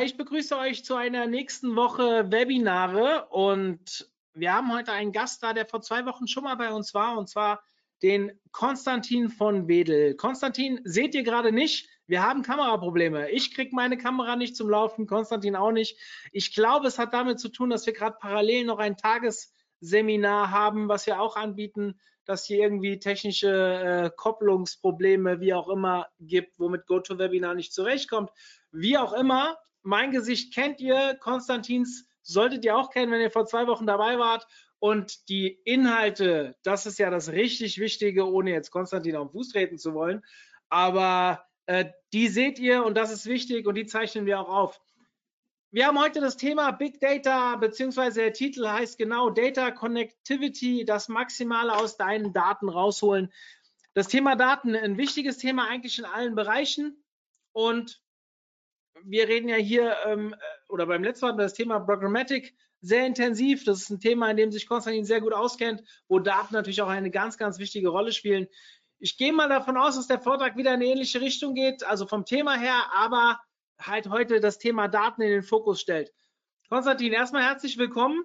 Ich begrüße euch zu einer nächsten Woche Webinare und wir haben heute einen Gast da, der vor zwei Wochen schon mal bei uns war und zwar den Konstantin von Wedel. Konstantin seht ihr gerade nicht. Wir haben Kameraprobleme. Ich kriege meine Kamera nicht zum Laufen, Konstantin auch nicht. Ich glaube, es hat damit zu tun, dass wir gerade parallel noch ein Tagesseminar haben, was wir auch anbieten, dass hier irgendwie technische äh, Kopplungsprobleme, wie auch immer, gibt, womit GoToWebinar nicht zurechtkommt. Wie auch immer, mein Gesicht kennt ihr, Konstantins solltet ihr auch kennen, wenn ihr vor zwei Wochen dabei wart. Und die Inhalte, das ist ja das richtig Wichtige, ohne jetzt Konstantin auf den Fuß treten zu wollen. Aber äh, die seht ihr und das ist wichtig und die zeichnen wir auch auf. Wir haben heute das Thema Big Data, beziehungsweise der Titel heißt genau Data Connectivity, das Maximale aus deinen Daten rausholen. Das Thema Daten, ein wichtiges Thema eigentlich in allen Bereichen. Und wir reden ja hier, ähm, oder beim letzten Mal das Thema Programmatic sehr intensiv. Das ist ein Thema, in dem sich Konstantin sehr gut auskennt, wo Daten natürlich auch eine ganz, ganz wichtige Rolle spielen. Ich gehe mal davon aus, dass der Vortrag wieder in eine ähnliche Richtung geht, also vom Thema her, aber halt heute das Thema Daten in den Fokus stellt. Konstantin, erstmal herzlich willkommen.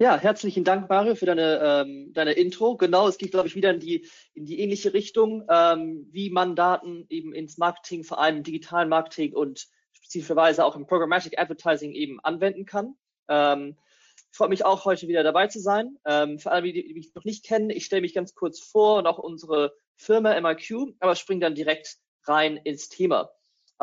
Ja, herzlichen Dank, Mario, für deine, ähm, deine Intro. Genau, es geht, glaube ich, wieder in die, in die ähnliche Richtung, ähm, wie man Daten eben ins Marketing, vor allem im digitalen Marketing und spezifischerweise auch im Programmatic Advertising eben anwenden kann. Ähm, ich freue mich auch, heute wieder dabei zu sein. Ähm, für alle, die, die mich noch nicht kennen, ich stelle mich ganz kurz vor und auch unsere Firma MIQ, aber springe dann direkt rein ins Thema.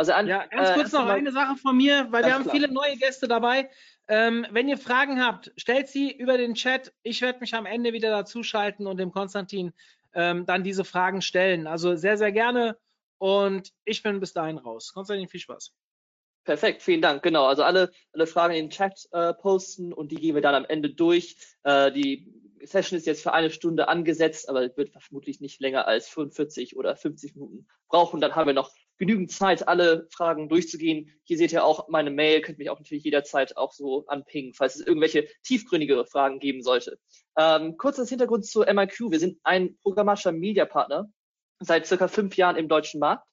Also an, ja, ganz kurz äh, noch eine Sache von mir, weil wir haben klar. viele neue Gäste dabei. Ähm, wenn ihr Fragen habt, stellt sie über den Chat. Ich werde mich am Ende wieder dazuschalten und dem Konstantin ähm, dann diese Fragen stellen. Also sehr, sehr gerne. Und ich bin bis dahin raus. Konstantin, viel Spaß. Perfekt, vielen Dank. Genau, also alle, alle Fragen in den Chat äh, posten und die gehen wir dann am Ende durch. Äh, die Session ist jetzt für eine Stunde angesetzt, aber wird vermutlich nicht länger als 45 oder 50 Minuten brauchen. Dann haben wir noch genügend Zeit, alle Fragen durchzugehen. Hier seht ihr auch meine Mail, könnt mich auch natürlich jederzeit auch so anpingen, falls es irgendwelche tiefgründigere Fragen geben sollte. Ähm, kurzes Hintergrund zu MIQ. Wir sind ein programmatischer Mediapartner seit circa fünf Jahren im deutschen Markt.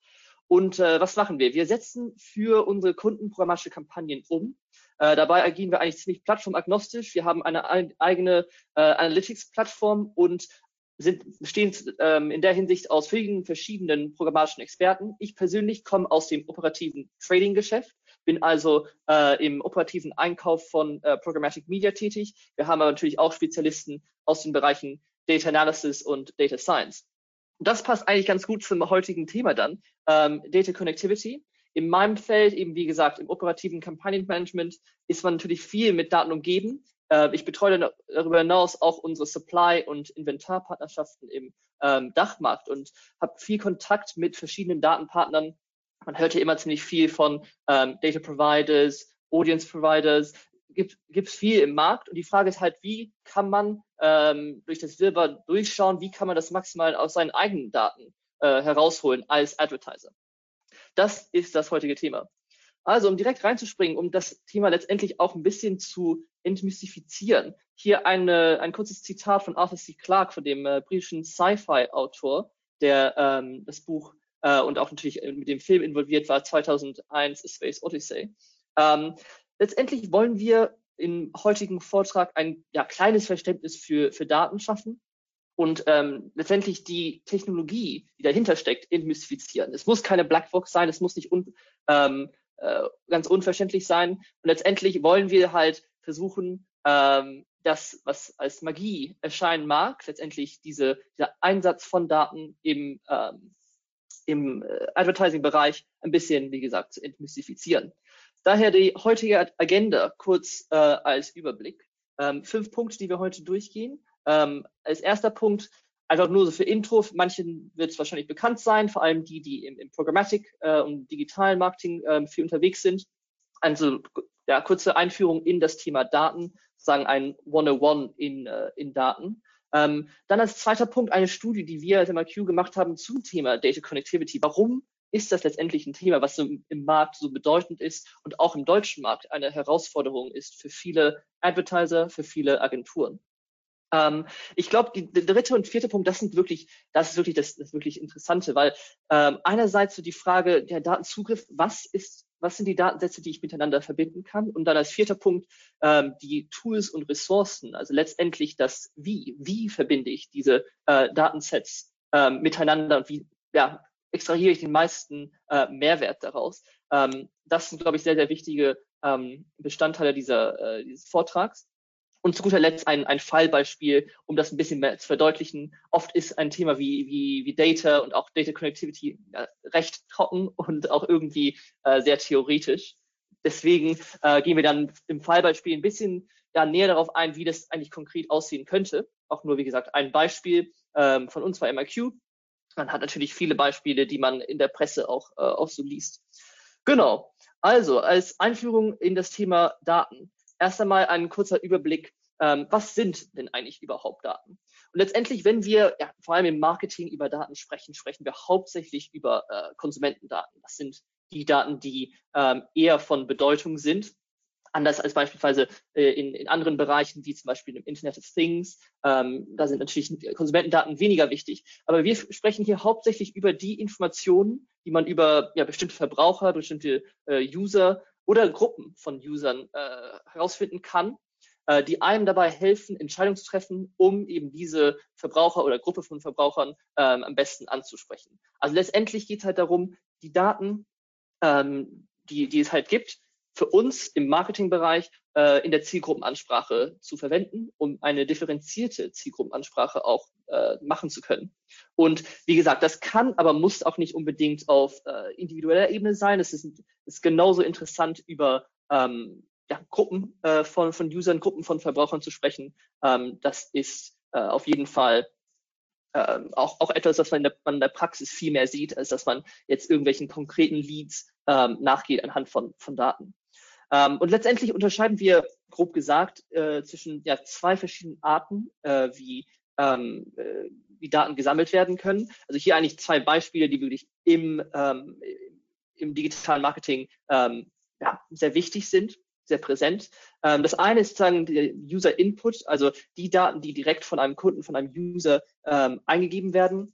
Und äh, was machen wir? Wir setzen für unsere Kunden programmatische Kampagnen um. Äh, dabei agieren wir eigentlich ziemlich plattformagnostisch. Wir haben eine eigene äh, Analytics-Plattform und sind, bestehen ähm, in der Hinsicht aus vielen verschiedenen programmatischen Experten. Ich persönlich komme aus dem operativen Trading-Geschäft, bin also äh, im operativen Einkauf von äh, Programmatic Media tätig. Wir haben aber natürlich auch Spezialisten aus den Bereichen Data Analysis und Data Science. Das passt eigentlich ganz gut zum heutigen Thema dann, ähm, Data Connectivity. In meinem Feld, eben wie gesagt, im operativen Kampagnenmanagement, ist man natürlich viel mit Daten umgeben. Äh, ich betreue darüber hinaus auch unsere Supply- und Inventarpartnerschaften im ähm, Dachmarkt und habe viel Kontakt mit verschiedenen Datenpartnern. Man hört ja immer ziemlich viel von ähm, Data Providers, Audience Providers. Gibt es viel im Markt und die Frage ist halt, wie kann man ähm, durch das Silber durchschauen, wie kann man das maximal aus seinen eigenen Daten äh, herausholen als Advertiser. Das ist das heutige Thema. Also, um direkt reinzuspringen, um das Thema letztendlich auch ein bisschen zu entmystifizieren. Hier eine, ein kurzes Zitat von Arthur C. Clarke, von dem äh, britischen Sci-Fi-Autor, der ähm, das Buch äh, und auch natürlich mit dem Film involviert war, 2001 A Space Odyssey. Ähm, letztendlich wollen wir im heutigen Vortrag ein ja, kleines Verständnis für, für Daten schaffen und ähm, letztendlich die Technologie, die dahinter steckt, entmystifizieren. Es muss keine Blackbox sein, es muss nicht un, ähm, äh, ganz unverständlich sein. Und letztendlich wollen wir halt versuchen, ähm, das, was als Magie erscheinen mag, letztendlich diese, dieser Einsatz von Daten im, ähm, im äh, Advertising-Bereich ein bisschen, wie gesagt, zu entmystifizieren. Daher die heutige Agenda kurz äh, als Überblick. Ähm, fünf Punkte, die wir heute durchgehen. Ähm, als erster Punkt einfach nur so für Intro. Manchen wird es wahrscheinlich bekannt sein, vor allem die, die im, im Programmatic äh, und digitalen Marketing äh, viel unterwegs sind. Also ja, kurze Einführung in das Thema Daten, sagen ein 101 in, äh, in Daten. Ähm, dann als zweiter Punkt eine Studie, die wir als MRQ gemacht haben zum Thema Data Connectivity. Warum ist das letztendlich ein Thema, was so im Markt so bedeutend ist und auch im deutschen Markt eine Herausforderung ist für viele Advertiser, für viele Agenturen. Ähm, ich glaube, der dritte und vierte Punkt, das sind wirklich, das ist wirklich das, das wirklich Interessante, weil ähm, einerseits so die Frage der Datenzugriff, was ist, was sind die Datensätze, die ich miteinander verbinden kann? Und dann als vierter Punkt ähm, die Tools und Ressourcen, also letztendlich das Wie, wie verbinde ich diese äh, Datensets ähm, miteinander und wie ja, extrahiere ich den meisten äh, Mehrwert daraus? Ähm, das sind, glaube ich, sehr, sehr wichtige ähm, Bestandteile dieser, äh, dieses Vortrags. Und zu guter Letzt ein, ein Fallbeispiel, um das ein bisschen mehr zu verdeutlichen. Oft ist ein Thema wie, wie, wie Data und auch Data Connectivity recht trocken und auch irgendwie äh, sehr theoretisch. Deswegen äh, gehen wir dann im Fallbeispiel ein bisschen ja, näher darauf ein, wie das eigentlich konkret aussehen könnte. Auch nur, wie gesagt, ein Beispiel ähm, von uns bei MIQ. Man hat natürlich viele Beispiele, die man in der Presse auch, äh, auch so liest. Genau. Also als Einführung in das Thema Daten erst einmal ein kurzer Überblick, ähm, was sind denn eigentlich überhaupt Daten? Und letztendlich, wenn wir ja, vor allem im Marketing über Daten sprechen, sprechen wir hauptsächlich über äh, Konsumentendaten. Das sind die Daten, die ähm, eher von Bedeutung sind. Anders als beispielsweise äh, in, in anderen Bereichen, wie zum Beispiel im Internet of Things. Ähm, da sind natürlich Konsumentendaten weniger wichtig. Aber wir sprechen hier hauptsächlich über die Informationen, die man über ja, bestimmte Verbraucher, bestimmte äh, User oder Gruppen von Usern äh, herausfinden kann, äh, die einem dabei helfen, Entscheidungen zu treffen, um eben diese Verbraucher oder Gruppe von Verbrauchern ähm, am besten anzusprechen. Also letztendlich geht es halt darum, die Daten, ähm, die, die es halt gibt, für uns im Marketingbereich äh, in der Zielgruppenansprache zu verwenden, um eine differenzierte Zielgruppenansprache auch äh, machen zu können. Und wie gesagt, das kann, aber muss auch nicht unbedingt auf äh, individueller Ebene sein. Es ist, ist genauso interessant über ähm, ja, Gruppen äh, von, von Usern, Gruppen von Verbrauchern zu sprechen. Ähm, das ist äh, auf jeden Fall äh, auch, auch etwas, was man in, der, man in der Praxis viel mehr sieht, als dass man jetzt irgendwelchen konkreten Leads ähm, nachgeht anhand von, von Daten. Ähm, und letztendlich unterscheiden wir, grob gesagt, äh, zwischen ja, zwei verschiedenen Arten, äh, wie, ähm, äh, wie Daten gesammelt werden können. Also hier eigentlich zwei Beispiele, die wirklich im, ähm, im digitalen Marketing ähm, ja, sehr wichtig sind sehr präsent. Ähm, das eine ist sozusagen der User Input, also die Daten, die direkt von einem Kunden, von einem User ähm, eingegeben werden.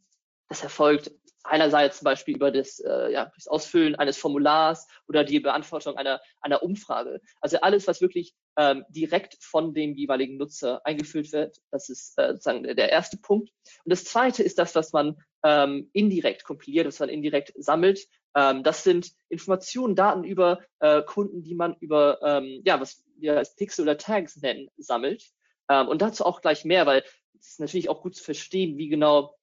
Das erfolgt einerseits zum Beispiel über das, äh, ja, das Ausfüllen eines Formulars oder die Beantwortung einer, einer Umfrage. Also alles, was wirklich ähm, direkt von dem jeweiligen Nutzer eingefüllt wird, das ist äh, sozusagen der erste Punkt. Und das zweite ist das, was man ähm, indirekt kompiliert, was man indirekt sammelt. Ähm, das sind Informationen, Daten über äh, Kunden, die man über, ähm, ja, was wir als Pixel oder Tags nennen, sammelt. Ähm, und dazu auch gleich mehr, weil es ist natürlich auch gut zu verstehen, wie genau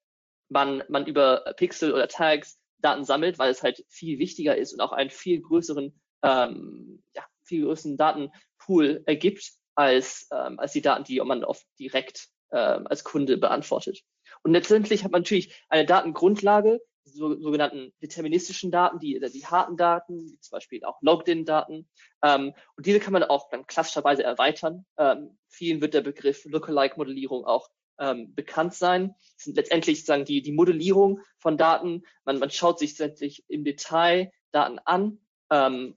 man, man über Pixel oder Tags Daten sammelt, weil es halt viel wichtiger ist und auch einen viel größeren, ähm, ja, viel größeren Datenpool ergibt als, ähm, als die Daten, die man oft direkt ähm, als Kunde beantwortet. Und letztendlich hat man natürlich eine Datengrundlage, so, sogenannten deterministischen Daten, die, die harten Daten, wie zum Beispiel auch Logged-in-Daten. Ähm, und diese kann man auch dann klassischerweise erweitern. Ähm, vielen wird der Begriff Lookalike-Modellierung auch ähm, bekannt sein. Das sind letztendlich sozusagen die, die Modellierung von Daten. Man, man schaut sich letztendlich im Detail Daten an, ähm,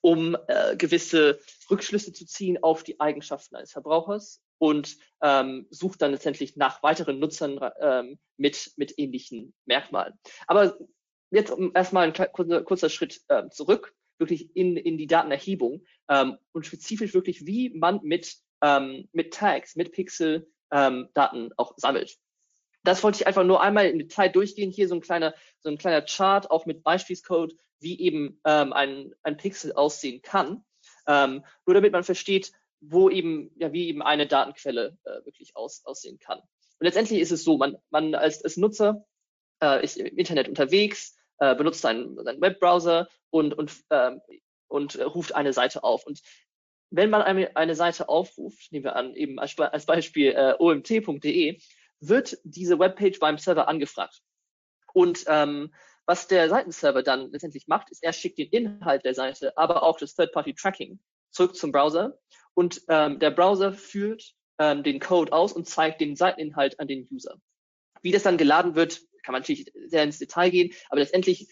um äh, gewisse Rückschlüsse zu ziehen auf die Eigenschaften eines Verbrauchers und ähm, sucht dann letztendlich nach weiteren Nutzern ähm, mit, mit ähnlichen Merkmalen. Aber jetzt erstmal ein kurzer, kurzer Schritt äh, zurück, wirklich in, in die Datenerhebung ähm, und spezifisch wirklich, wie man mit, ähm, mit Tags, mit Pixel ähm, Daten auch sammelt. Das wollte ich einfach nur einmal in Detail durchgehen. Hier so ein kleiner, so ein kleiner Chart, auch mit Beispielscode, wie eben ähm, ein, ein Pixel aussehen kann. Ähm, nur damit man versteht, wo eben, ja, wie eben eine Datenquelle äh, wirklich aus, aussehen kann. Und letztendlich ist es so, man, man als, als Nutzer äh, ist im Internet unterwegs, äh, benutzt seinen, seinen Webbrowser und, und, ähm, und ruft eine Seite auf. Und wenn man eine, eine Seite aufruft, nehmen wir an, eben als, als Beispiel äh, omt.de, wird diese Webpage beim Server angefragt. Und ähm, was der Seitenserver dann letztendlich macht, ist, er schickt den Inhalt der Seite, aber auch das Third-Party-Tracking zurück zum Browser und ähm, der Browser führt ähm, den Code aus und zeigt den Seiteninhalt an den User. Wie das dann geladen wird, kann man natürlich sehr ins Detail gehen, aber letztendlich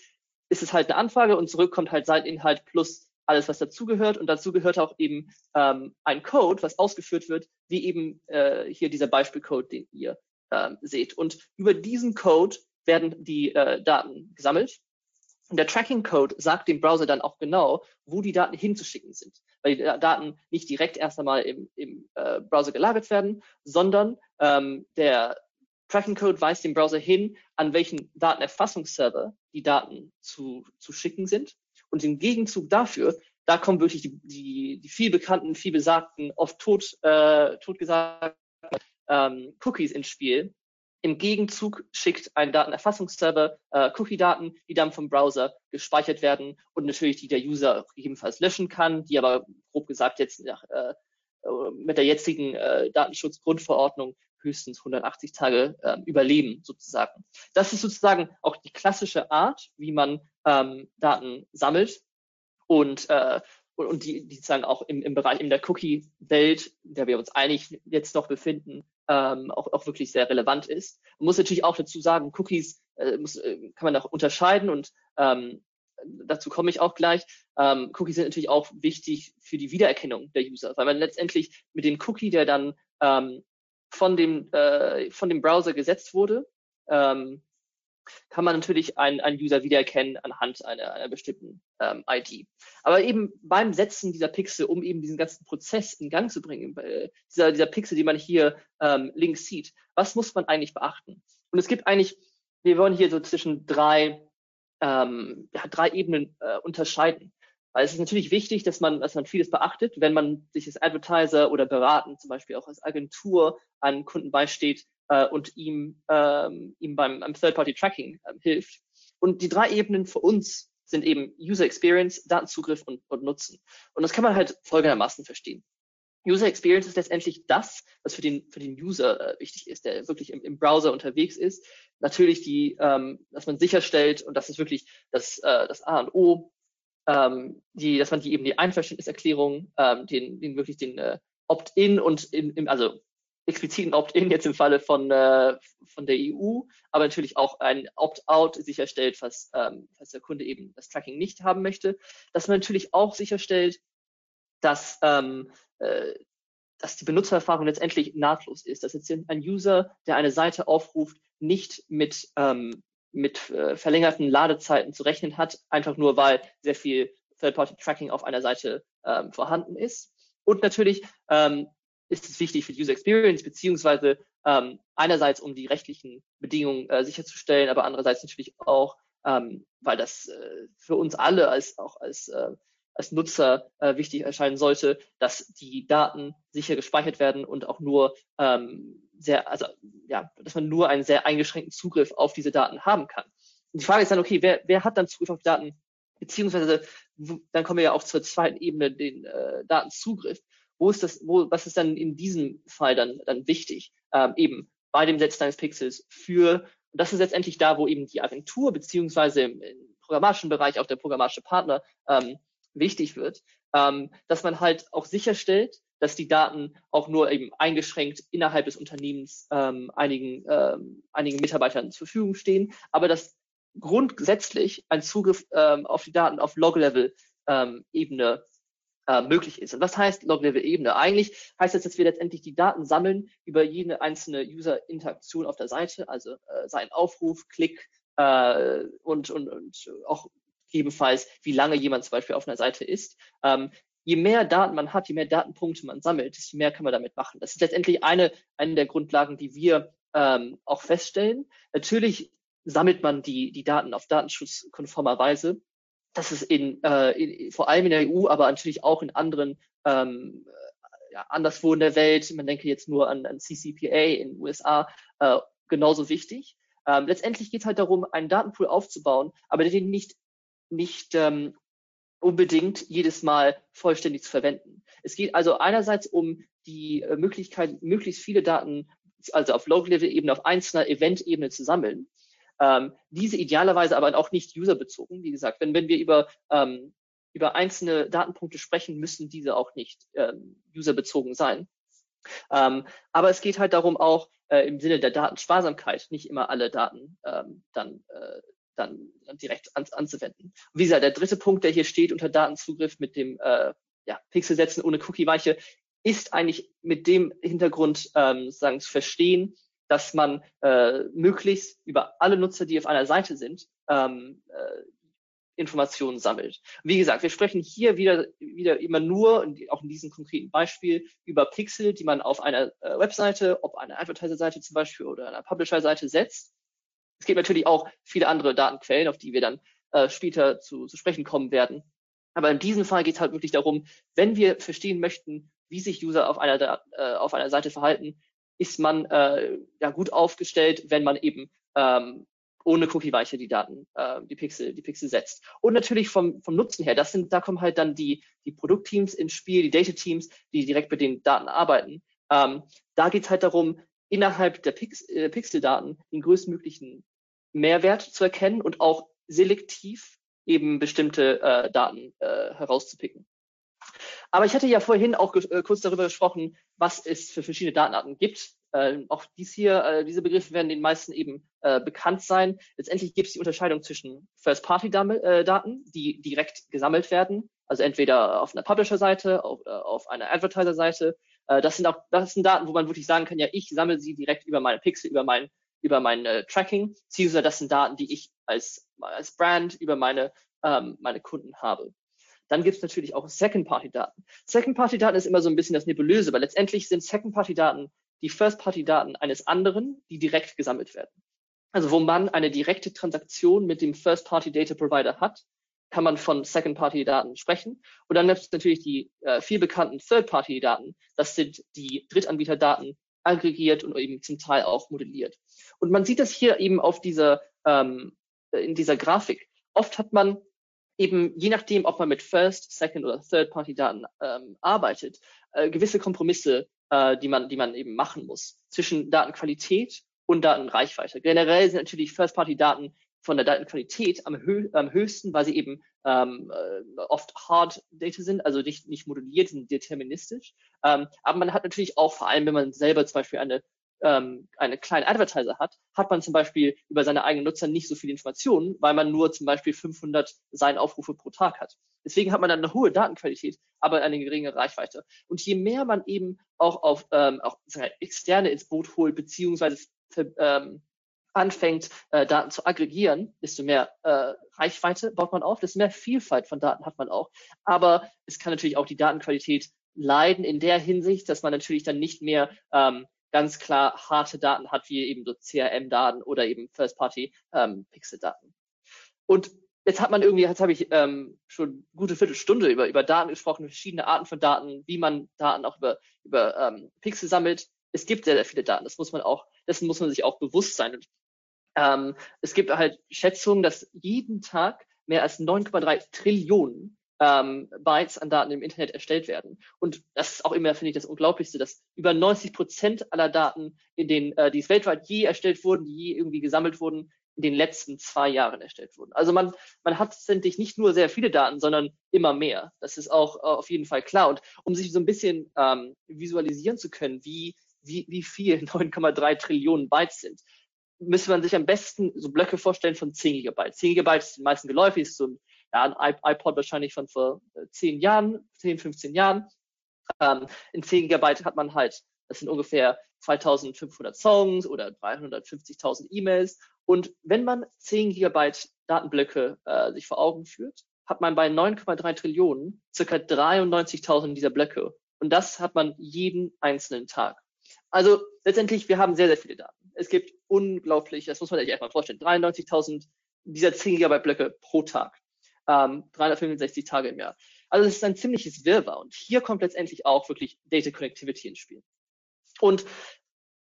ist es halt eine Anfrage und zurück kommt halt Seiteninhalt plus alles, was dazugehört. Und dazu gehört auch eben ähm, ein Code, was ausgeführt wird, wie eben äh, hier dieser Beispielcode, den ihr ähm, seht. Und über diesen Code werden die äh, Daten gesammelt. Und der Tracking-Code sagt dem Browser dann auch genau, wo die Daten hinzuschicken sind. Weil die Daten nicht direkt erst einmal im, im äh, Browser gelagert werden, sondern ähm, der Tracking-Code weist dem Browser hin, an welchen Datenerfassungsserver die Daten zu, zu schicken sind. Und im Gegenzug dafür, da kommen wirklich die, die, die viel bekannten, viel besagten, oft tot, äh, totgesagten ähm, Cookies ins Spiel. Im Gegenzug schickt ein Datenerfassungsserver äh, Cookie-Daten, die dann vom Browser gespeichert werden und natürlich die der User gegebenenfalls löschen kann, die aber grob gesagt jetzt nach, äh, mit der jetzigen äh, Datenschutzgrundverordnung höchstens 180 Tage äh, überleben sozusagen. Das ist sozusagen auch die klassische Art, wie man ähm, Daten sammelt und äh, und die, die sozusagen auch im, im Bereich in der Cookie-Welt, in der wir uns eigentlich jetzt noch befinden, ähm, auch, auch wirklich sehr relevant ist. Man muss natürlich auch dazu sagen, Cookies äh, muss, äh, kann man auch unterscheiden und ähm, dazu komme ich auch gleich. Ähm, Cookies sind natürlich auch wichtig für die Wiedererkennung der User, weil man letztendlich mit dem Cookie, der dann ähm, von dem, äh, von dem Browser gesetzt wurde, ähm, kann man natürlich einen, einen User wiedererkennen anhand einer, einer bestimmten ähm, ID. Aber eben beim Setzen dieser Pixel, um eben diesen ganzen Prozess in Gang zu bringen, äh, dieser, dieser Pixel, die man hier ähm, links sieht, was muss man eigentlich beachten? Und es gibt eigentlich, wir wollen hier so zwischen drei, ähm, ja, drei Ebenen äh, unterscheiden. Weil es ist natürlich wichtig, dass man, dass man vieles beachtet, wenn man sich als Advertiser oder beraten, zum Beispiel auch als Agentur einem Kunden beisteht äh, und ihm, ähm, ihm beim, beim Third-Party-Tracking äh, hilft. Und die drei Ebenen für uns sind eben User Experience, Datenzugriff und, und Nutzen. Und das kann man halt folgendermaßen verstehen. User Experience ist letztendlich das, was für den, für den User äh, wichtig ist, der wirklich im, im Browser unterwegs ist. Natürlich die, ähm, dass man sicherstellt, und das ist wirklich das, äh, das A und O, ähm, die, dass man die eben die Einverständniserklärung, ähm, den, den wirklich den äh, Opt-in und in, im, also expliziten Opt-in jetzt im Falle von, äh, von der EU, aber natürlich auch ein Opt-out sicherstellt, was, ähm, was der Kunde eben das Tracking nicht haben möchte. Dass man natürlich auch sicherstellt, dass, ähm, äh, dass die Benutzererfahrung letztendlich nahtlos ist, dass jetzt ein User, der eine Seite aufruft, nicht mit ähm, mit äh, verlängerten Ladezeiten zu rechnen hat, einfach nur weil sehr viel Third-Party-Tracking auf einer Seite ähm, vorhanden ist. Und natürlich ähm, ist es wichtig für die User Experience, beziehungsweise ähm, einerseits um die rechtlichen Bedingungen äh, sicherzustellen, aber andererseits natürlich auch, ähm, weil das äh, für uns alle als auch als äh, als Nutzer äh, wichtig erscheinen sollte, dass die Daten sicher gespeichert werden und auch nur ähm, sehr, also ja, dass man nur einen sehr eingeschränkten Zugriff auf diese Daten haben kann. Und die Frage ist dann, okay, wer, wer hat dann Zugriff auf Daten? Beziehungsweise dann kommen wir ja auch zur zweiten Ebene, den äh, Datenzugriff. Wo ist das, wo, was ist dann in diesem Fall dann, dann wichtig? Ähm, eben bei dem Setzen eines Pixels für, und das ist letztendlich da, wo eben die Agentur beziehungsweise im, im programmatischen Bereich auch der programmatische Partner ähm, wichtig wird, ähm, dass man halt auch sicherstellt, dass die Daten auch nur eben eingeschränkt innerhalb des Unternehmens ähm, einigen, ähm, einigen Mitarbeitern zur Verfügung stehen, aber dass grundsätzlich ein Zugriff ähm, auf die Daten auf Log-Level-Ebene äh, möglich ist. Und was heißt Log-Level-Ebene? Eigentlich heißt das, dass wir letztendlich die Daten sammeln über jede einzelne User-Interaktion auf der Seite, also äh, sein Aufruf, Klick äh, und, und, und auch ebenfalls, wie lange jemand zum Beispiel auf einer Seite ist. Ähm, je mehr Daten man hat, je mehr Datenpunkte man sammelt, desto mehr kann man damit machen. Das ist letztendlich eine, eine der Grundlagen, die wir ähm, auch feststellen. Natürlich sammelt man die, die Daten auf datenschutzkonformer Weise. Das ist in, äh, in, vor allem in der EU, aber natürlich auch in anderen ähm, ja, anderswo in der Welt, man denke jetzt nur an, an CCPA in den USA, äh, genauso wichtig. Ähm, letztendlich geht es halt darum, einen Datenpool aufzubauen, aber den nicht nicht ähm, unbedingt jedes Mal vollständig zu verwenden. Es geht also einerseits um die äh, Möglichkeit, möglichst viele Daten, also auf Local-Level-Ebene, auf einzelner Event-Ebene zu sammeln. Ähm, diese idealerweise aber auch nicht userbezogen. Wie gesagt, wenn, wenn wir über ähm, über einzelne Datenpunkte sprechen, müssen diese auch nicht ähm, userbezogen sein. Ähm, aber es geht halt darum, auch äh, im Sinne der Datensparsamkeit nicht immer alle Daten ähm, dann, äh, dann direkt an, anzuwenden. wie gesagt, der dritte Punkt, der hier steht unter Datenzugriff mit dem äh, ja, Pixel setzen ohne Cookie-Weiche, ist eigentlich mit dem Hintergrund ähm, sagen zu verstehen, dass man äh, möglichst über alle Nutzer, die auf einer Seite sind, ähm, äh, Informationen sammelt. Wie gesagt, wir sprechen hier wieder, wieder immer nur, auch in diesem konkreten Beispiel, über Pixel, die man auf einer äh, Webseite, ob einer Advertiser-Seite zum Beispiel oder einer Publisher-Seite setzt. Es gibt natürlich auch viele andere Datenquellen, auf die wir dann äh, später zu, zu sprechen kommen werden. Aber in diesem Fall geht es halt wirklich darum, wenn wir verstehen möchten, wie sich User auf einer, äh, auf einer Seite verhalten, ist man äh, ja gut aufgestellt, wenn man eben ähm, ohne Cookie-Weiche die Daten, äh, die Pixel, die Pixel setzt. Und natürlich vom, vom Nutzen her, das sind, da kommen halt dann die, die Produktteams ins Spiel, die Data-Teams, die direkt mit den Daten arbeiten. Ähm, da geht es halt darum, innerhalb der Pix, äh, Pixel-Daten den größtmöglichen Mehrwert zu erkennen und auch selektiv eben bestimmte äh, Daten äh, herauszupicken. Aber ich hatte ja vorhin auch äh, kurz darüber gesprochen, was es für verschiedene Datenarten gibt. Äh, auch dies hier, äh, diese Begriffe werden den meisten eben äh, bekannt sein. Letztendlich gibt es die Unterscheidung zwischen First-Party-Daten, die direkt gesammelt werden, also entweder auf einer Publisher-Seite, auf, äh, auf einer Advertiser-Seite. Äh, das sind auch, das sind Daten, wo man wirklich sagen kann, ja, ich sammle sie direkt über meine Pixel, über mein, über mein äh, Tracking, beziehungsweise das sind Daten, die ich als, als Brand über meine, ähm, meine Kunden habe. Dann gibt es natürlich auch Second-Party-Daten. Second-Party-Daten ist immer so ein bisschen das Nebulöse, weil letztendlich sind Second-Party-Daten die First-Party-Daten eines anderen, die direkt gesammelt werden. Also wo man eine direkte Transaktion mit dem First-Party-Data-Provider hat, kann man von Second-Party-Daten sprechen. Und dann gibt es natürlich die äh, viel bekannten Third-Party-Daten. Das sind die Drittanbieter-Daten aggregiert und eben zum Teil auch modelliert. Und man sieht das hier eben auf dieser, ähm, in dieser Grafik. Oft hat man eben, je nachdem, ob man mit First, Second oder Third-Party-Daten ähm, arbeitet, äh, gewisse Kompromisse äh, die, man, die man eben machen muss zwischen Datenqualität und Datenreichweite. Generell sind natürlich First-Party-Daten von der Datenqualität am, hö am höchsten, weil sie eben ähm, äh, oft Hard Data sind, also nicht, nicht modelliert, sind deterministisch. Ähm, aber man hat natürlich auch, vor allem wenn man selber zum Beispiel eine ähm, eine kleine Advertiser hat, hat man zum Beispiel über seine eigenen Nutzer nicht so viele Informationen, weil man nur zum Beispiel 500 Seitenaufrufe pro Tag hat. Deswegen hat man dann eine hohe Datenqualität, aber eine geringe Reichweite. Und je mehr man eben auch auf ähm, auch externe ins Boot holt, beziehungsweise ähm, anfängt, äh, Daten zu aggregieren, desto mehr äh, Reichweite baut man auf, desto mehr Vielfalt von Daten hat man auch. Aber es kann natürlich auch die Datenqualität leiden in der Hinsicht, dass man natürlich dann nicht mehr ähm, ganz klar harte Daten hat, wie eben so CRM-Daten oder eben First-Party-Pixel-Daten. Ähm, und jetzt hat man irgendwie, jetzt habe ich ähm, schon gute Viertelstunde über, über Daten gesprochen, verschiedene Arten von Daten, wie man Daten auch über, über ähm, Pixel sammelt. Es gibt sehr, sehr viele Daten, das muss man auch, dessen muss man sich auch bewusst sein. Und, ähm, es gibt halt Schätzungen, dass jeden Tag mehr als 9,3 Trillionen ähm, Bytes an Daten im Internet erstellt werden. Und das ist auch immer, finde ich, das Unglaublichste, dass über 90 Prozent aller Daten, in denen, äh, die es weltweit je erstellt wurden, die je irgendwie gesammelt wurden, in den letzten zwei Jahren erstellt wurden. Also man, man hat letztendlich nicht nur sehr viele Daten, sondern immer mehr. Das ist auch äh, auf jeden Fall klar. Und um sich so ein bisschen ähm, visualisieren zu können, wie, wie, wie viel 9,3 Trillionen Bytes sind, müsste man sich am besten so Blöcke vorstellen von 10 Gigabyte. 10 Gigabyte ist den meisten geläufig, ist so ein ja, ein iPod wahrscheinlich von vor äh, zehn Jahren, 10, 15 Jahren. Ähm, in 10 Gigabyte hat man halt, das sind ungefähr 2500 Songs oder 350.000 E-Mails. Und wenn man 10 Gigabyte Datenblöcke äh, sich vor Augen führt, hat man bei 9,3 Trillionen circa 93.000 dieser Blöcke. Und das hat man jeden einzelnen Tag. Also letztendlich, wir haben sehr, sehr viele Daten. Es gibt unglaublich, das muss man sich erstmal vorstellen, 93.000 dieser 10 Gigabyte Blöcke pro Tag ähm, 365 Tage im Jahr. Also es ist ein ziemliches Wirrwarr. Und hier kommt letztendlich auch wirklich Data Connectivity ins Spiel. Und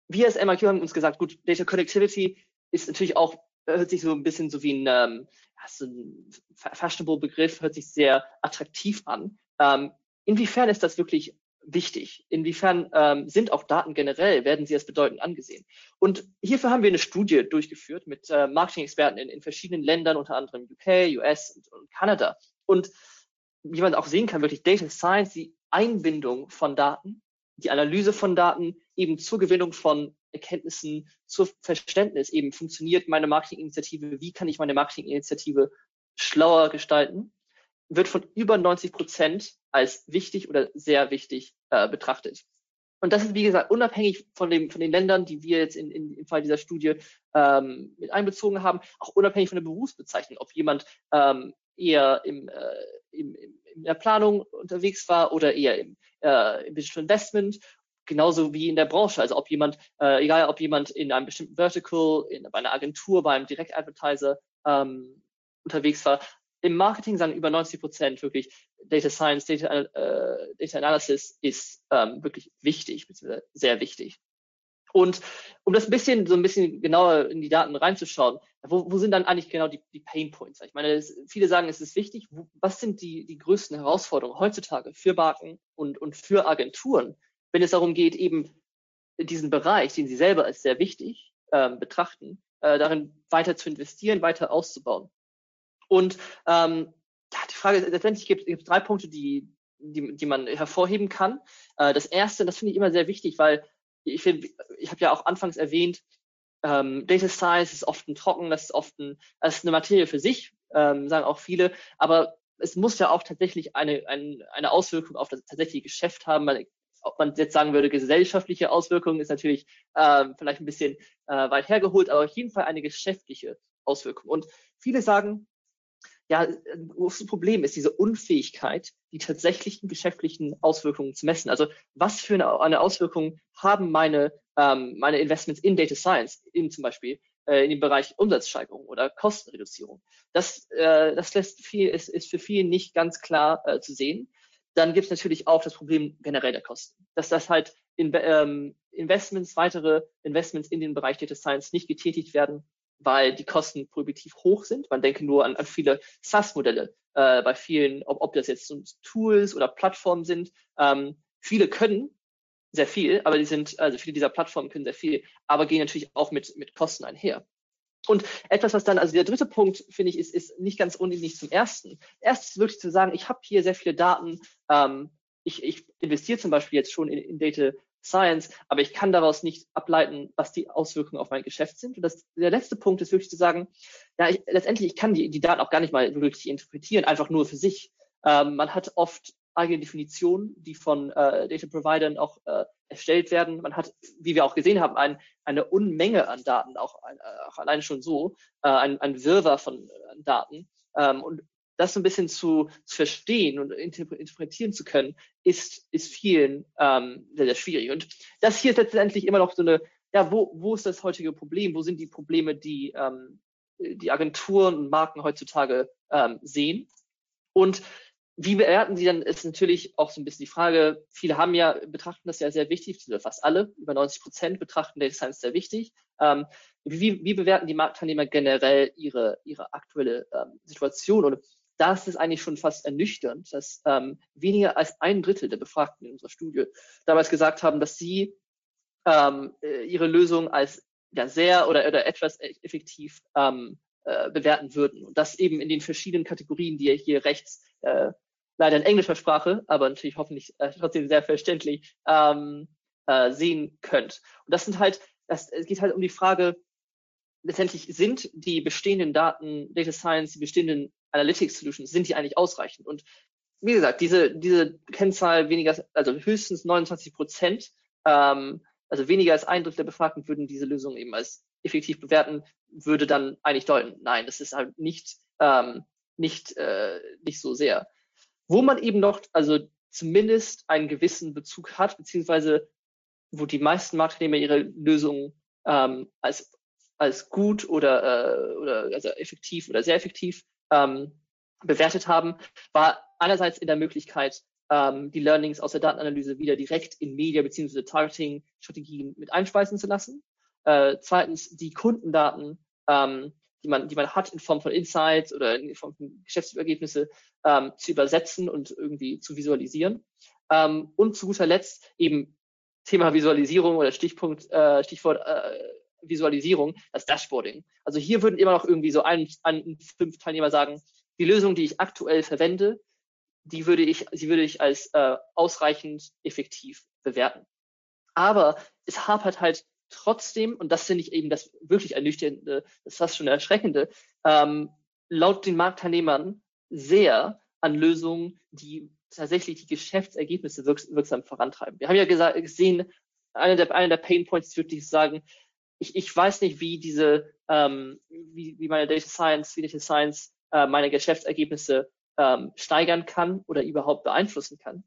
wir als MIQ haben uns gesagt, gut, Data Connectivity ist natürlich auch, hört sich so ein bisschen so wie ein, ähm, so ein fashionable Begriff, hört sich sehr attraktiv an. Ähm, inwiefern ist das wirklich wichtig? Inwiefern ähm, sind auch Daten generell, werden sie als bedeutend angesehen? Und hierfür haben wir eine Studie durchgeführt mit äh, Marketing-Experten in, in verschiedenen Ländern, unter anderem UK, US und, und Kanada. Und wie man auch sehen kann, wirklich Data Science, die Einbindung von Daten, die Analyse von Daten eben zur Gewinnung von Erkenntnissen, zur Verständnis eben funktioniert meine Marketinginitiative, wie kann ich meine Marketinginitiative schlauer gestalten, wird von über 90 Prozent als wichtig oder sehr wichtig äh, betrachtet. Und das ist, wie gesagt, unabhängig von, dem, von den Ländern, die wir jetzt in, in, im Fall dieser Studie ähm, mit einbezogen haben, auch unabhängig von der Berufsbezeichnung, ob jemand ähm, eher im, äh, im, in der Planung unterwegs war oder eher im, äh, im Digital Investment, genauso wie in der Branche. Also ob jemand, äh, egal ob jemand in einem bestimmten Vertical, in, bei einer Agentur, beim Direct-Advertiser ähm, unterwegs war, im Marketing sagen über 90 Prozent wirklich Data Science, Data, äh, Data Analysis ist ähm, wirklich wichtig, beziehungsweise sehr wichtig. Und um das ein bisschen, so ein bisschen genauer in die Daten reinzuschauen, wo, wo sind dann eigentlich genau die, die Pain Points? Ich meine, es, viele sagen, es ist wichtig. Wo, was sind die, die größten Herausforderungen heutzutage für Marken und, und für Agenturen, wenn es darum geht, eben diesen Bereich, den sie selber als sehr wichtig ähm, betrachten, äh, darin weiter zu investieren, weiter auszubauen? Und ähm, ja, die Frage letztendlich gibt es drei Punkte, die, die, die man hervorheben kann. Äh, das erste, das finde ich immer sehr wichtig, weil ich finde, ich habe ja auch anfangs erwähnt, ähm, Data Science ist oft ein trocken, das ist oft ein, das ist eine Materie für sich, ähm, sagen auch viele, aber es muss ja auch tatsächlich eine, eine, eine Auswirkung auf das tatsächliche Geschäft haben. Weil, ob man jetzt sagen würde, gesellschaftliche Auswirkungen ist natürlich ähm, vielleicht ein bisschen äh, weit hergeholt, aber auf jeden Fall eine geschäftliche Auswirkung. Und viele sagen, ja, ein großes Problem ist diese Unfähigkeit, die tatsächlichen geschäftlichen Auswirkungen zu messen. Also was für eine, eine Auswirkung haben meine, ähm, meine Investments in Data Science, in zum Beispiel äh, in dem Bereich Umsatzsteigerung oder Kostenreduzierung. Das, äh, das lässt viel, ist, ist für viele nicht ganz klar äh, zu sehen. Dann gibt es natürlich auch das Problem generell der Kosten, dass das halt in, ähm, Investments, weitere Investments in den Bereich Data Science nicht getätigt werden, weil die Kosten prohibitiv hoch sind. Man denke nur an, an viele SaaS-Modelle äh, bei vielen, ob, ob das jetzt so Tools oder Plattformen sind. Ähm, viele können sehr viel, aber die sind, also viele dieser Plattformen können sehr viel, aber gehen natürlich auch mit, mit Kosten einher. Und etwas, was dann, also der dritte Punkt, finde ich, ist, ist nicht ganz unähnlich zum ersten. Erstes ist wirklich zu sagen, ich habe hier sehr viele Daten, ähm, ich, ich investiere zum Beispiel jetzt schon in, in Data Science, aber ich kann daraus nicht ableiten, was die Auswirkungen auf mein Geschäft sind. Und das, der letzte Punkt ist wirklich zu sagen, ja, ich, letztendlich, ich kann die, die Daten auch gar nicht mal wirklich interpretieren, einfach nur für sich. Ähm, man hat oft eigene Definitionen, die von äh, Data Providern auch äh, erstellt werden. Man hat, wie wir auch gesehen haben, ein, eine Unmenge an Daten, auch, äh, auch alleine schon so, äh, ein, ein Wirrwarr von äh, Daten. Ähm, und das so ein bisschen zu, zu verstehen und interpretieren zu können, ist, ist vielen ähm, sehr, sehr schwierig. Und das hier ist letztendlich immer noch so eine, ja, wo, wo ist das heutige Problem? Wo sind die Probleme, die ähm, die Agenturen und Marken heutzutage ähm, sehen? Und wie bewerten sie dann, ist natürlich auch so ein bisschen die Frage, viele haben ja, betrachten das ja sehr wichtig, fast alle, über 90 Prozent betrachten Data Science sehr wichtig. Ähm, wie, wie bewerten die Marktteilnehmer generell ihre, ihre aktuelle ähm, Situation? Und da ist eigentlich schon fast ernüchternd, dass ähm, weniger als ein Drittel der Befragten in unserer Studie damals gesagt haben, dass sie ähm, äh, ihre Lösung als ja sehr oder, oder etwas effektiv ähm, äh, bewerten würden. Und das eben in den verschiedenen Kategorien, die ihr hier rechts äh, leider in englischer Sprache, aber natürlich hoffentlich äh, trotzdem sehr verständlich ähm, äh, sehen könnt. Und das sind halt, das, es geht halt um die Frage, letztendlich sind die bestehenden Daten, Data Science, die bestehenden Analytics Solutions, sind die eigentlich ausreichend? Und wie gesagt, diese, diese Kennzahl weniger, also höchstens 29 Prozent, ähm, also weniger als ein Drittel der Befragten würden diese Lösung eben als effektiv bewerten, würde dann eigentlich deuten, nein, das ist halt nicht, ähm, nicht, äh, nicht so sehr. Wo man eben noch, also zumindest einen gewissen Bezug hat, beziehungsweise wo die meisten Marktteilnehmer ihre Lösungen ähm, als, als gut oder, äh, oder also effektiv oder sehr effektiv ähm, bewertet haben, war einerseits in der Möglichkeit, ähm, die Learnings aus der Datenanalyse wieder direkt in Media- bzw. Targeting-Strategien mit einspeisen zu lassen. Äh, zweitens die Kundendaten, ähm, die, man, die man hat in Form von Insights oder in Form von Geschäftsergebnisse ähm, zu übersetzen und irgendwie zu visualisieren. Ähm, und zu guter Letzt eben Thema Visualisierung oder Stichpunkt, äh, Stichwort äh, Visualisierung, das Dashboarding. Also hier würden immer noch irgendwie so ein, ein fünf Teilnehmer sagen, die Lösung, die ich aktuell verwende, die würde ich, sie würde ich als äh, ausreichend effektiv bewerten. Aber es hapert halt trotzdem, und das finde ich eben das wirklich ernüchternde, das ist fast schon erschreckende, ähm, laut den Marktteilnehmern sehr an Lösungen, die tatsächlich die Geschäftsergebnisse wirks wirksam vorantreiben. Wir haben ja gesehen, einer der, einer der Pain Points ist wirklich sagen, ich, ich weiß nicht, wie diese, ähm, wie, wie meine Data Science, wie Data Science äh, meine Geschäftsergebnisse ähm, steigern kann oder überhaupt beeinflussen kann.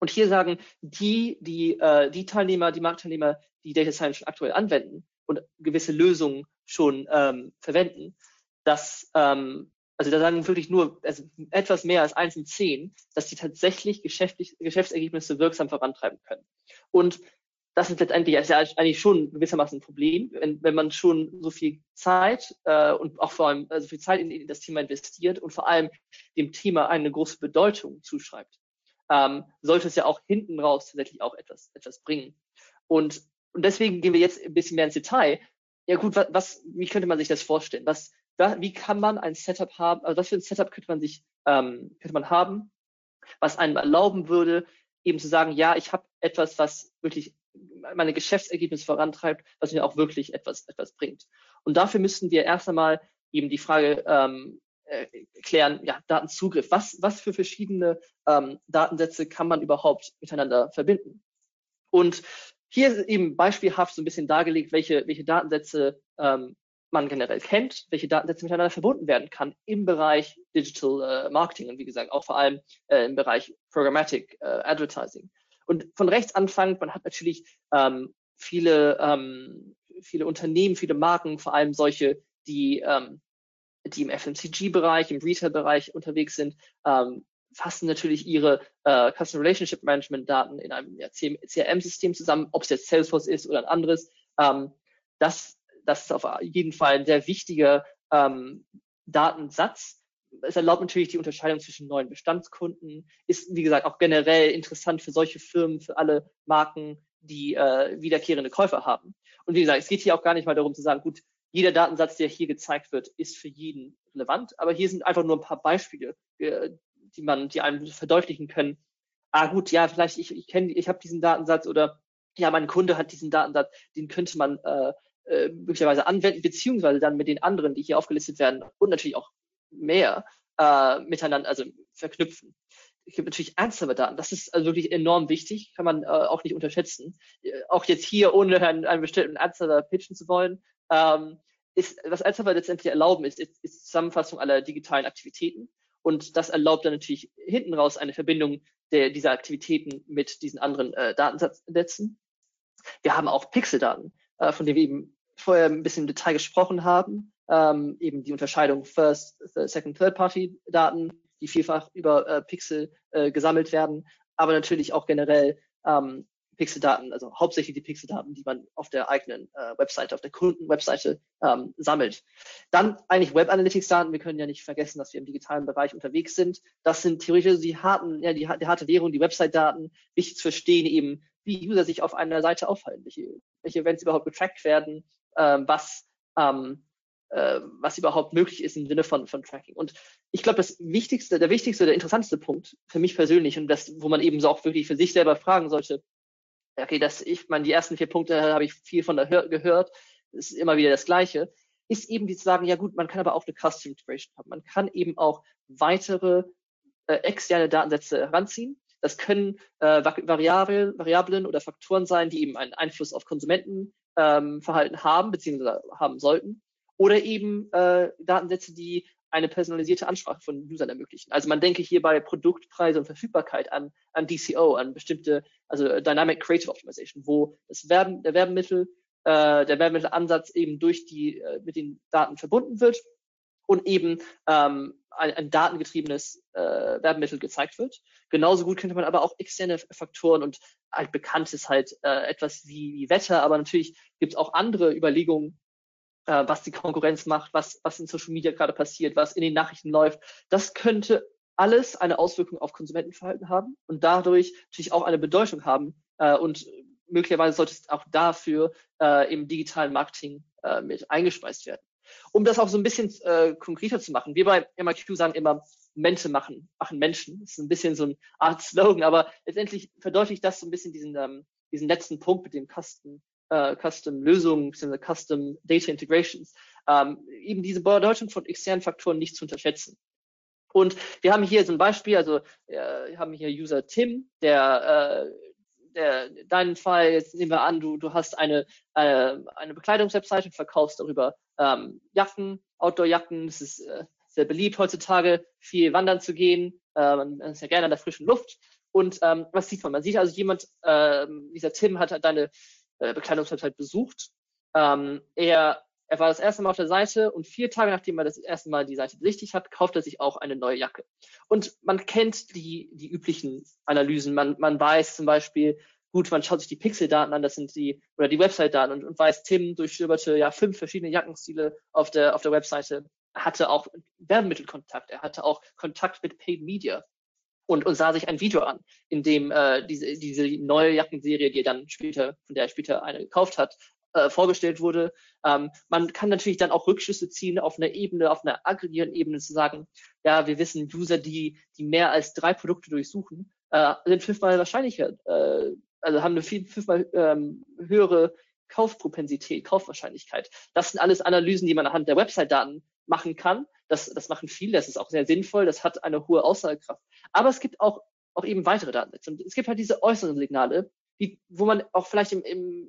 Und hier sagen die, die, äh, die Teilnehmer, die Marktteilnehmer, die Data Science schon aktuell anwenden und gewisse Lösungen schon ähm, verwenden, dass ähm, also da sagen wirklich nur also etwas mehr als eins in zehn, dass die tatsächlich geschäftlich, Geschäftsergebnisse wirksam vorantreiben können. Und das ist letztendlich ist ja eigentlich schon gewissermaßen ein Problem, wenn, wenn man schon so viel Zeit äh, und auch vor allem also viel Zeit in, in das Thema investiert und vor allem dem Thema eine große Bedeutung zuschreibt, ähm, sollte es ja auch hinten raus tatsächlich auch etwas, etwas bringen. Und, und deswegen gehen wir jetzt ein bisschen mehr ins Detail. Ja gut, was, was wie könnte man sich das vorstellen? Was, da, wie kann man ein Setup haben, also was für ein Setup könnte man sich, ähm, könnte man haben, was einem erlauben würde, eben zu sagen, ja, ich habe etwas, was wirklich meine Geschäftsergebnisse vorantreibt, was mir auch wirklich etwas, etwas bringt. Und dafür müssten wir erst einmal eben die Frage ähm, äh, klären, ja, Datenzugriff. Was, was für verschiedene ähm, Datensätze kann man überhaupt miteinander verbinden? Und hier ist eben beispielhaft so ein bisschen dargelegt, welche, welche Datensätze ähm, man generell kennt, welche Datensätze miteinander verbunden werden kann im Bereich Digital äh, Marketing und wie gesagt auch vor allem äh, im Bereich Programmatic äh, Advertising. Und von rechts anfangend, man hat natürlich ähm, viele, ähm, viele Unternehmen, viele Marken, vor allem solche, die, ähm, die im FMCG-Bereich, im Retail-Bereich unterwegs sind, ähm, fassen natürlich ihre äh, Customer Relationship Management Daten in einem ja, CRM-System zusammen, ob es jetzt Salesforce ist oder ein anderes. Ähm, das, das ist auf jeden Fall ein sehr wichtiger ähm, Datensatz, es erlaubt natürlich die Unterscheidung zwischen neuen Bestandskunden, ist, wie gesagt, auch generell interessant für solche Firmen, für alle Marken, die äh, wiederkehrende Käufer haben. Und wie gesagt, es geht hier auch gar nicht mal darum zu sagen, gut, jeder Datensatz, der hier gezeigt wird, ist für jeden relevant, aber hier sind einfach nur ein paar Beispiele, äh, die man, die einem verdeutlichen können. Ah gut, ja, vielleicht ich, ich kenne, ich habe diesen Datensatz oder ja, mein Kunde hat diesen Datensatz, den könnte man äh, äh, möglicherweise anwenden, beziehungsweise dann mit den anderen, die hier aufgelistet werden und natürlich auch mehr äh, miteinander, also verknüpfen. Es gibt natürlich ernstere Daten. Das ist also wirklich enorm wichtig, kann man äh, auch nicht unterschätzen. Äh, auch jetzt hier, ohne einen, einen bestimmten Ernster pitchen zu wollen, ähm, ist, was Ernster letztendlich erlauben ist, ist, ist Zusammenfassung aller digitalen Aktivitäten. Und das erlaubt dann natürlich hinten raus eine Verbindung der, dieser Aktivitäten mit diesen anderen äh, Datensätzen. Wir haben auch Pixeldaten, äh, von denen wir eben vorher ein bisschen im Detail gesprochen haben ähm, eben die Unterscheidung First, Second, Third-Party-Daten, die vielfach über äh, Pixel äh, gesammelt werden, aber natürlich auch generell ähm, Pixel-Daten, also hauptsächlich die Pixel-Daten, die man auf der eigenen äh, Webseite, auf der Kunden-Webseite ähm, sammelt. Dann eigentlich Web-Analytics-Daten. Wir können ja nicht vergessen, dass wir im digitalen Bereich unterwegs sind. Das sind theoretisch die harten, ja, die, die harte Währung, die Website-Daten. Wichtig zu verstehen eben, wie User sich auf einer Seite aufhalten, welche, welche Events überhaupt getrackt werden, ähm, was ähm, äh, was überhaupt möglich ist im Sinne von, von Tracking. Und ich glaube, das wichtigste, der wichtigste, der interessanteste Punkt für mich persönlich und das, wo man eben so auch wirklich für sich selber fragen sollte, okay, das, ich meine, die ersten vier Punkte habe ich viel von da gehört, ist immer wieder das Gleiche, ist eben die zu sagen, ja gut, man kann aber auch eine Custom Integration haben. Man kann eben auch weitere äh, externe Datensätze heranziehen. Das können äh, Variablen, Variablen oder Faktoren sein, die eben einen Einfluss auf Konsumentenverhalten ähm, haben, beziehungsweise haben sollten oder eben äh, Datensätze, die eine personalisierte Ansprache von Usern ermöglichen. Also man denke hier bei Produktpreise und Verfügbarkeit an, an DCO, an bestimmte, also Dynamic Creative Optimization, wo das Werben, der Werbemittel, äh, der Werbemittelansatz eben durch die, äh, mit den Daten verbunden wird und eben ähm, ein, ein datengetriebenes äh, Werbemittel gezeigt wird. Genauso gut könnte man aber auch externe Faktoren und halt bekanntes halt äh, etwas wie, wie Wetter, aber natürlich gibt es auch andere Überlegungen, äh, was die Konkurrenz macht, was, was in Social Media gerade passiert, was in den Nachrichten läuft. Das könnte alles eine Auswirkung auf Konsumentenverhalten haben und dadurch natürlich auch eine Bedeutung haben. Äh, und möglicherweise sollte es auch dafür äh, im digitalen Marketing äh, mit eingespeist werden. Um das auch so ein bisschen äh, konkreter zu machen, wir bei MIQ sagen immer, Momente machen, machen Menschen. Das ist ein bisschen so ein Art Slogan, aber letztendlich verdeutlicht das so ein bisschen diesen, ähm, diesen letzten Punkt mit dem Custom, äh, Custom Lösungen, bzw. Custom Data Integrations. Ähm, eben diese Bedeutung von externen Faktoren nicht zu unterschätzen. Und wir haben hier so ein Beispiel, also äh, wir haben hier User Tim, der äh, der, deinen Fall, jetzt nehmen wir an, du, du hast eine, äh, eine Bekleidungswebseite und verkaufst darüber ähm, Jacken, Outdoor-Jacken. Das ist äh, sehr beliebt heutzutage, viel wandern zu gehen. Äh, man ist ja gerne an der frischen Luft. Und ähm, was sieht man? Man sieht also jemand, äh, dieser Tim hat deine äh, Bekleidungswebsite besucht. Ähm, er, er war das erste Mal auf der Seite und vier Tage nachdem er das erste Mal die Seite besichtigt hat, kauft er sich auch eine neue Jacke. Und man kennt die, die üblichen Analysen. Man, man weiß zum Beispiel, gut, man schaut sich die Pixeldaten an, das sind die, oder die Website-Daten und, und weiß, Tim durchstöberte ja fünf verschiedene Jackenstile auf der, auf der Webseite, hatte auch Werbemittelkontakt, er hatte auch Kontakt mit Paid Media und, und sah sich ein Video an, in dem äh, diese, diese neue Jackenserie, die er dann später, von der er später eine gekauft hat, äh, vorgestellt wurde. Ähm, man kann natürlich dann auch Rückschlüsse ziehen auf einer Ebene, auf einer aggregierten Ebene zu sagen, ja, wir wissen, User, die, die mehr als drei Produkte durchsuchen, äh, sind fünfmal wahrscheinlicher, äh, also haben eine viel, fünfmal ähm, höhere Kaufpropensität, Kaufwahrscheinlichkeit. Das sind alles Analysen, die man anhand der Website-Daten machen kann. Das, das machen viele, das ist auch sehr sinnvoll, das hat eine hohe Aussagekraft. Aber es gibt auch, auch eben weitere Datensätze. Und es gibt halt diese äußeren Signale, die, wo man auch vielleicht im, im,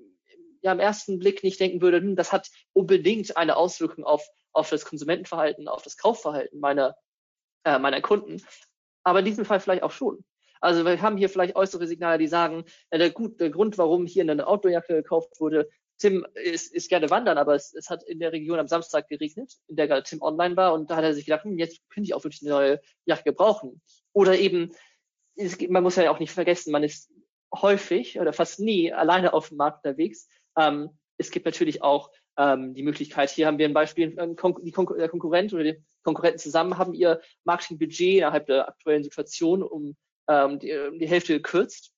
ja, im ersten Blick nicht denken würde, hm, das hat unbedingt eine Auswirkung auf, auf das Konsumentenverhalten, auf das Kaufverhalten meiner, äh, meiner Kunden. Aber in diesem Fall vielleicht auch schon. Also wir haben hier vielleicht äußere Signale, die sagen, ja, der, gut, der Grund, warum hier eine Outdoorjacke gekauft wurde, Tim ist, ist gerne wandern, aber es, es hat in der Region am Samstag geregnet, in der Tim online war und da hat er sich gedacht, hm, jetzt könnte ich auch wirklich eine neue Jacke gebrauchen. Oder eben, es, man muss ja auch nicht vergessen, man ist häufig oder fast nie alleine auf dem Markt unterwegs. Ähm, es gibt natürlich auch ähm, die Möglichkeit, hier haben wir ein Beispiel, ähm, die Kon der Konkurrent oder die Konkurrenten zusammen haben ihr Marketingbudget innerhalb der aktuellen Situation um ähm, die, die Hälfte gekürzt.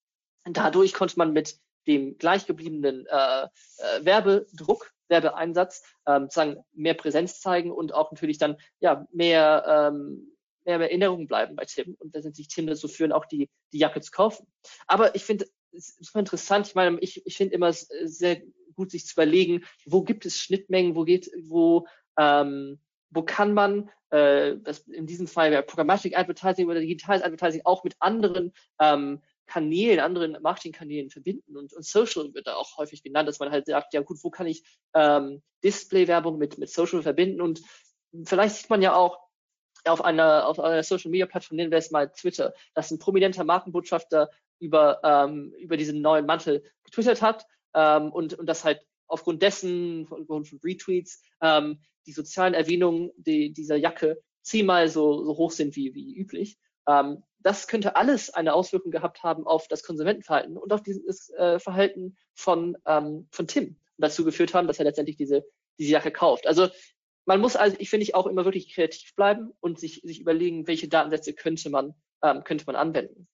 Dadurch konnte man mit dem gleichgebliebenen äh, äh, Werbedruck, Werbeeinsatz, ähm, sagen mehr Präsenz zeigen und auch natürlich dann ja mehr ähm, mehr Erinnerungen bleiben bei Tim und sich Tim dazu führen, auch die die Jacke zu kaufen. Aber ich finde es super interessant. Ich meine, ich, ich finde immer sehr gut, sich zu überlegen, wo gibt es Schnittmengen, wo geht, wo ähm, wo kann man äh, das in diesem Fall wäre Programmatic Advertising oder digitales Advertising auch mit anderen ähm, Kanälen, anderen Marketingkanälen verbinden und, und Social wird da auch häufig genannt, dass man halt sagt, ja gut, wo kann ich ähm, Display-Werbung mit, mit Social verbinden und vielleicht sieht man ja auch auf einer, auf einer Social Media Plattform, nennen wir es mal Twitter, dass ein prominenter Markenbotschafter über, ähm, über diesen neuen Mantel getwittert hat ähm, und, und das halt aufgrund dessen, aufgrund von Retweets, ähm, die sozialen Erwähnungen die, dieser Jacke zehnmal so, so hoch sind wie, wie üblich. Ähm, das könnte alles eine Auswirkung gehabt haben auf das Konsumentenverhalten und auf dieses äh, Verhalten von, ähm, von Tim und dazu geführt haben, dass er letztendlich diese, diese Jacke kauft. Also man muss also, ich finde ich auch immer wirklich kreativ bleiben und sich, sich überlegen, welche Datensätze könnte man, ähm, könnte man anwenden.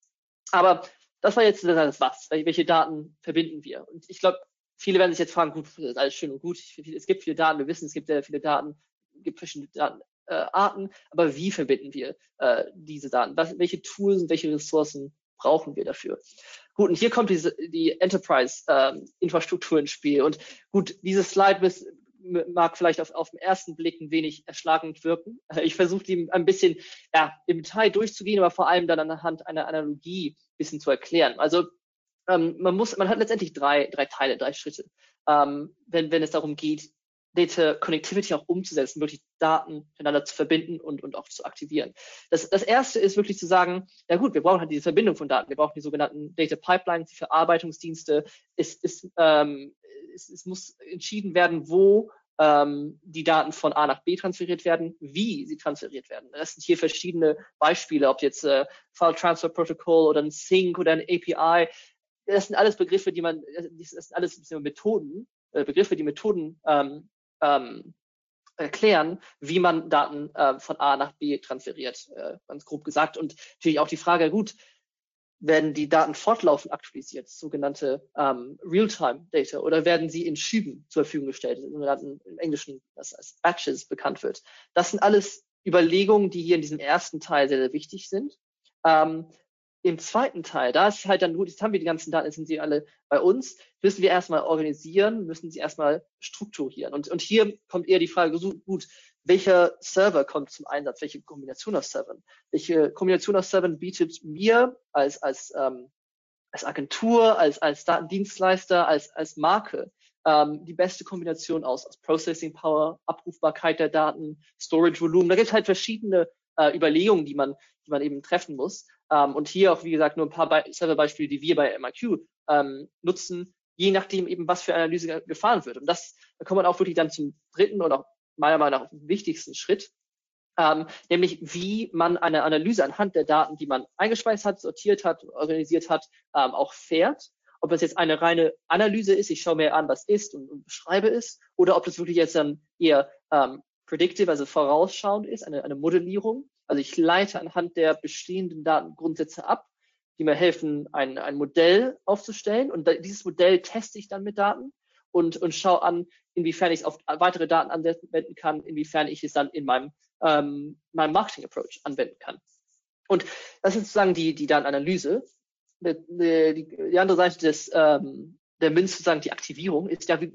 Aber das war jetzt das was. Welche Daten verbinden wir? Und ich glaube, viele werden sich jetzt fragen, gut, das ist alles schön und gut. Es gibt viele Daten, wir wissen, es gibt sehr viele Daten, es gibt verschiedene Datenarten, äh, aber wie verbinden wir äh, diese Daten? Was, welche Tools und welche Ressourcen brauchen wir dafür? Gut, und hier kommt diese, die Enterprise-Infrastruktur ähm, ins Spiel. Und gut, dieses Slide bis, mag vielleicht auf, auf den ersten Blick ein wenig erschlagend wirken. Ich versuche die ein bisschen ja, im Detail durchzugehen, aber vor allem dann anhand einer Analogie ein bisschen zu erklären. Also ähm, man muss, man hat letztendlich drei, drei Teile, drei Schritte, ähm, wenn, wenn es darum geht, Data Connectivity auch umzusetzen, wirklich Daten miteinander zu verbinden und, und auch zu aktivieren. Das, das erste ist wirklich zu sagen, ja gut, wir brauchen halt diese Verbindung von Daten. Wir brauchen die sogenannten Data Pipelines, die Verarbeitungsdienste. Es, es, ähm, es, es muss entschieden werden, wo ähm, die Daten von A nach B transferiert werden, wie sie transferiert werden. Das sind hier verschiedene Beispiele, ob jetzt äh, File Transfer Protocol oder ein Sync oder ein API das sind alles Begriffe, die man, das sind alles Methoden, äh, Begriffe, die Methoden ähm, ähm, erklären, wie man Daten äh, von A nach B transferiert, äh, ganz grob gesagt. Und natürlich auch die Frage, gut, werden die Daten fortlaufend aktualisiert, sogenannte ähm, Real-Time-Data, oder werden sie in Schüben zur Verfügung gestellt, sogenannten im Englischen, das als Batches bekannt wird. Das sind alles Überlegungen, die hier in diesem ersten Teil sehr, sehr wichtig sind. Ähm, Im zweiten Teil, da ist halt dann gut, jetzt haben wir die ganzen Daten, jetzt sind sie alle bei uns, müssen wir erstmal organisieren, müssen sie erstmal strukturieren. Und, und hier kommt eher die Frage, so gut, welcher Server kommt zum Einsatz, welche Kombination aus Servern? Welche Kombination aus Servern bietet mir als, als, ähm, als Agentur, als, als Datendienstleister, als, als Marke ähm, die beste Kombination aus, aus Processing Power, Abrufbarkeit der Daten, Storage Volumen. Da gibt es halt verschiedene äh, Überlegungen, die man, die man eben treffen muss. Ähm, und hier auch, wie gesagt, nur ein paar Be Serverbeispiele, die wir bei MIQ ähm, nutzen, je nachdem eben, was für Analyse gefahren wird. Und das, da kommt man auch wirklich dann zum dritten und auch meiner Meinung nach wichtigsten Schritt, ähm, nämlich wie man eine Analyse anhand der Daten, die man eingespeist hat, sortiert hat, organisiert hat, ähm, auch fährt. Ob das jetzt eine reine Analyse ist, ich schaue mir an, was ist und, und beschreibe es, oder ob das wirklich jetzt dann eher ähm, predictive, also vorausschauend ist, eine, eine Modellierung. Also ich leite anhand der bestehenden Daten Grundsätze ab, die mir helfen, ein, ein Modell aufzustellen. Und dieses Modell teste ich dann mit Daten und, und schaue an, inwiefern ich es auf weitere Daten anwenden kann, inwiefern ich es dann in meinem, ähm, meinem Marketing-Approach anwenden kann. Und das ist sozusagen die, die Datenanalyse. Die, die, die andere Seite des, ähm, der Münze, sozusagen die Aktivierung, ist ja wie,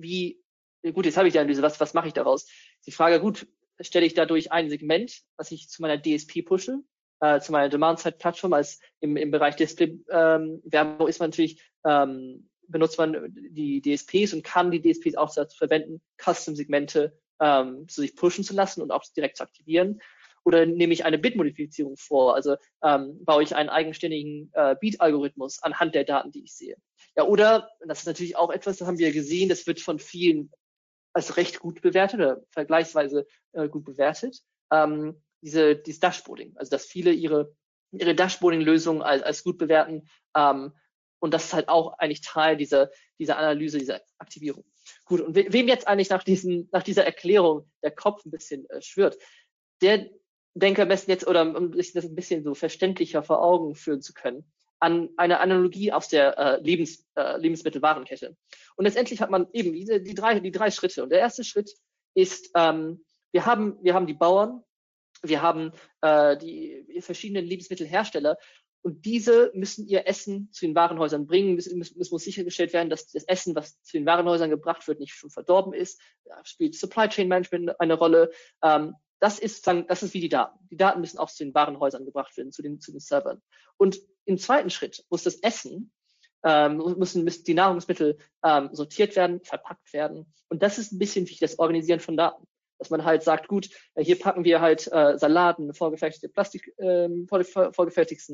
wie gut, jetzt habe ich die Analyse, was, was mache ich daraus? Die Frage, gut, stelle ich dadurch ein Segment, was ich zu meiner DSP pushe, äh, zu meiner Demand-Side-Plattform, als im, im Bereich Display-Werbung ähm, ist man natürlich ähm, benutzt man die DSPs und kann die DSPs auch dazu verwenden, Custom-Segmente ähm, zu sich pushen zu lassen und auch direkt zu aktivieren. Oder nehme ich eine Bit-Modifizierung vor, also ähm, baue ich einen eigenständigen äh, Beat-Algorithmus anhand der Daten, die ich sehe. Ja, oder, das ist natürlich auch etwas, das haben wir gesehen, das wird von vielen als recht gut bewertet oder vergleichsweise äh, gut bewertet, ähm, diese, dieses Dashboarding, also dass viele ihre, ihre Dashboarding-Lösungen als, als gut bewerten, ähm, und das ist halt auch eigentlich Teil dieser, dieser Analyse, dieser Aktivierung. Gut, und wem jetzt eigentlich nach, diesen, nach dieser Erklärung der Kopf ein bisschen äh, schwirrt, der denke am besten jetzt, oder um sich das ein bisschen so verständlicher vor Augen führen zu können, an eine Analogie aus der äh, Lebens, äh, Lebensmittelwarenkette. Und letztendlich hat man eben diese, die, drei, die drei Schritte. Und der erste Schritt ist, ähm, wir, haben, wir haben die Bauern, wir haben äh, die verschiedenen Lebensmittelhersteller und diese müssen ihr Essen zu den Warenhäusern bringen. Es, muss sichergestellt werden, dass das Essen, was zu den Warenhäusern gebracht wird, nicht schon verdorben ist. Da spielt Supply Chain Management eine Rolle. Ähm, das ist, das ist wie die Daten. Die Daten müssen auch zu den Warenhäusern gebracht werden, zu den, zu den Servern. Und im zweiten Schritt muss das Essen, ähm, müssen, müssen die Nahrungsmittel ähm, sortiert werden, verpackt werden. Und das ist ein bisschen wie das Organisieren von Daten dass man halt sagt, gut, hier packen wir halt äh, Salaten, vorgefertigte Plastik, ähm, vorgefertigten